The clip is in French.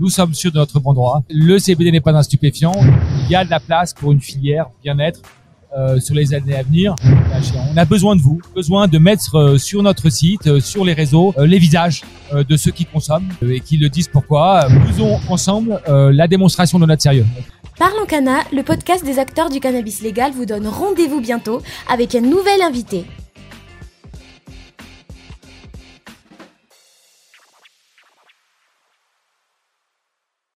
Nous sommes sûrs de notre bon droit. Le CBD n'est pas un stupéfiant. Il y a de la place pour une filière bien-être euh, sur les années à venir. On a besoin de vous, besoin de mettre euh, sur notre site, euh, sur les réseaux, euh, les visages euh, de ceux qui consomment et qui le disent pourquoi. Faisons ensemble la démonstration de notre sérieux. Parlons Cana, le podcast des acteurs du cannabis légal vous donne rendez-vous bientôt avec un nouvel invité.